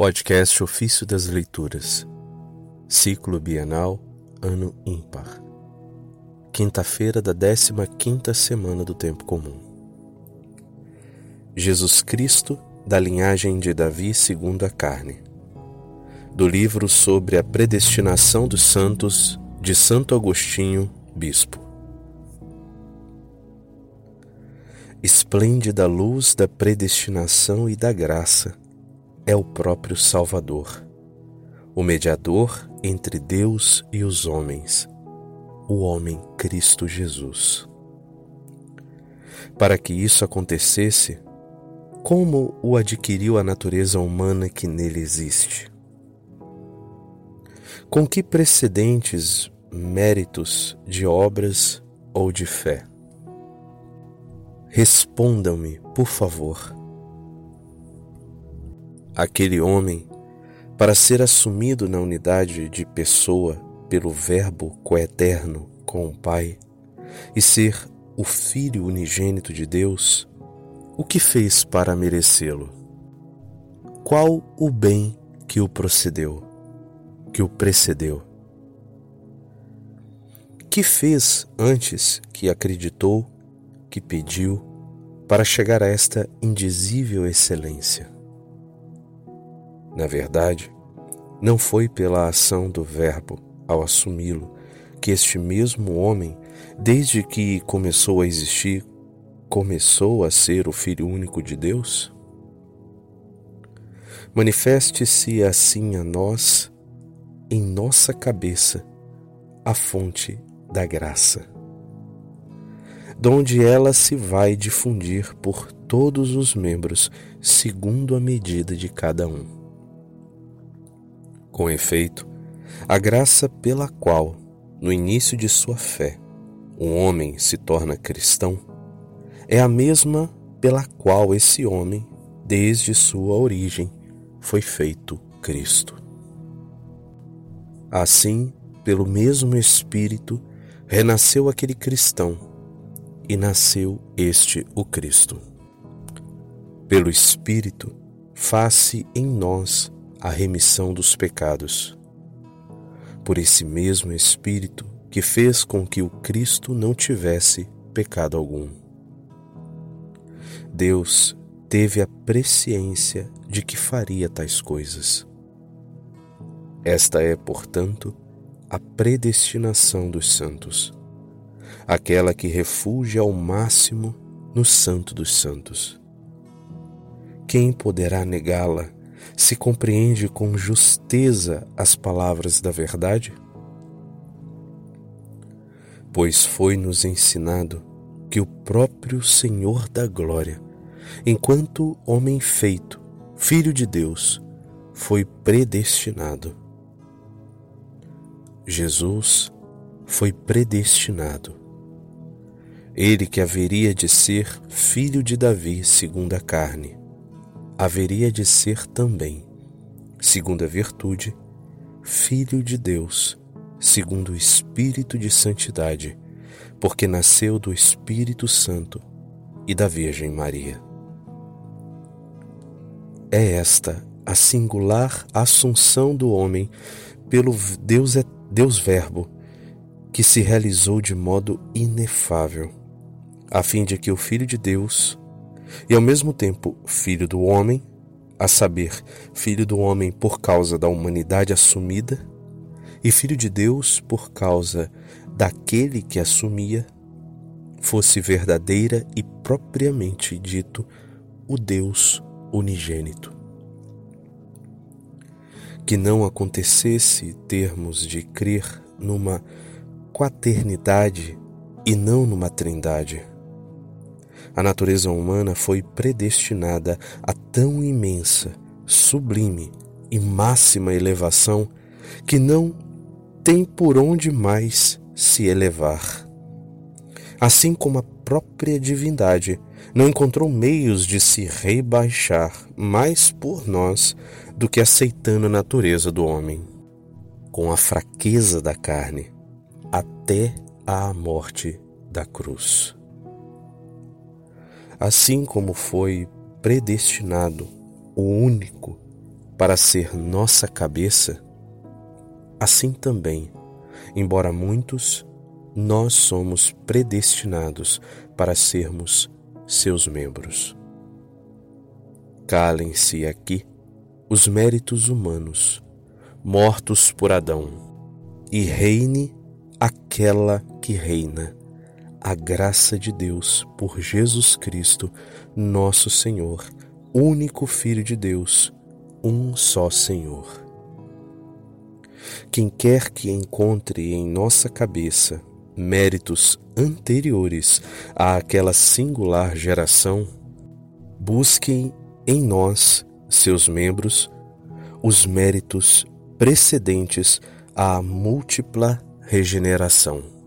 Podcast Ofício das Leituras, Ciclo Bienal, Ano Ímpar. Quinta-feira da 15ª semana do Tempo Comum. Jesus Cristo, da linhagem de Davi segundo a carne. Do livro sobre a predestinação dos santos de Santo Agostinho, Bispo. Esplêndida luz da predestinação e da graça é o próprio Salvador, o mediador entre Deus e os homens, o homem Cristo Jesus. Para que isso acontecesse, como o adquiriu a natureza humana que nele existe? Com que precedentes, méritos de obras ou de fé? Respondam-me, por favor aquele homem para ser assumido na unidade de pessoa pelo Verbo coeterno com o Pai e ser o Filho unigênito de Deus, o que fez para merecê-lo? Qual o bem que o procedeu, que o precedeu? Que fez antes que acreditou, que pediu, para chegar a esta indizível excelência? Na verdade, não foi pela ação do Verbo ao assumi-lo que este mesmo homem, desde que começou a existir, começou a ser o Filho único de Deus? Manifeste-se assim a nós, em nossa cabeça, a fonte da graça, donde ela se vai difundir por todos os membros, segundo a medida de cada um. Com efeito, a graça pela qual, no início de sua fé, um homem se torna cristão, é a mesma pela qual esse homem, desde sua origem, foi feito Cristo. Assim, pelo mesmo Espírito, renasceu aquele cristão e nasceu este o Cristo. Pelo Espírito, faz-se em nós a remissão dos pecados. Por esse mesmo Espírito que fez com que o Cristo não tivesse pecado algum. Deus teve a presciência de que faria tais coisas. Esta é, portanto, a predestinação dos santos, aquela que refugia ao máximo no Santo dos Santos. Quem poderá negá-la se compreende com justeza as palavras da verdade? Pois foi-nos ensinado que o próprio Senhor da Glória, enquanto homem feito, Filho de Deus, foi predestinado. Jesus foi predestinado. Ele que haveria de ser filho de Davi segundo a carne, haveria de ser também, segundo a virtude, filho de Deus, segundo o Espírito de Santidade, porque nasceu do Espírito Santo e da Virgem Maria. É esta a singular assunção do homem pelo Deus, é, Deus Verbo, que se realizou de modo inefável, a fim de que o Filho de Deus e ao mesmo tempo filho do homem, a saber, filho do homem por causa da humanidade assumida, e filho de Deus por causa daquele que assumia, fosse verdadeira e propriamente dito o Deus unigênito. Que não acontecesse termos de crer numa quaternidade e não numa trindade a natureza humana foi predestinada a tão imensa, sublime e máxima elevação que não tem por onde mais se elevar. Assim como a própria divindade não encontrou meios de se rebaixar mais por nós do que aceitando a natureza do homem, com a fraqueza da carne, até à morte da cruz assim como foi predestinado o único, para ser nossa cabeça, assim também, embora muitos, nós somos predestinados para sermos seus membros. Calem-se aqui os méritos humanos, mortos por Adão, e reine aquela que reina, a graça de Deus por Jesus Cristo, nosso Senhor, único Filho de Deus, um só Senhor. Quem quer que encontre em nossa cabeça méritos anteriores àquela singular geração, busquem em nós, seus membros, os méritos precedentes à múltipla regeneração.